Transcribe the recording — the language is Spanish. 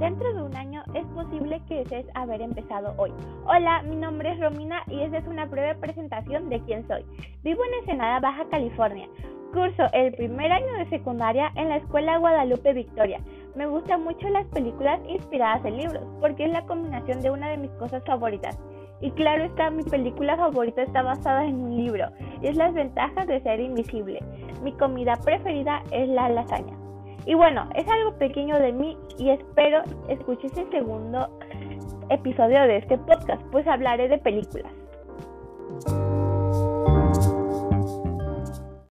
agradable que desees haber empezado hoy. Hola, mi nombre es Romina y esta es una breve presentación de quién soy. Vivo en Ensenada, Baja California. Curso el primer año de secundaria en la Escuela Guadalupe Victoria. Me gustan mucho las películas inspiradas en libros porque es la combinación de una de mis cosas favoritas. Y claro está, mi película favorita está basada en un libro es Las ventajas de ser invisible. Mi comida preferida es la lasaña. Y bueno, es algo pequeño de mí y espero escuches el segundo episodio de este podcast, pues hablaré de películas.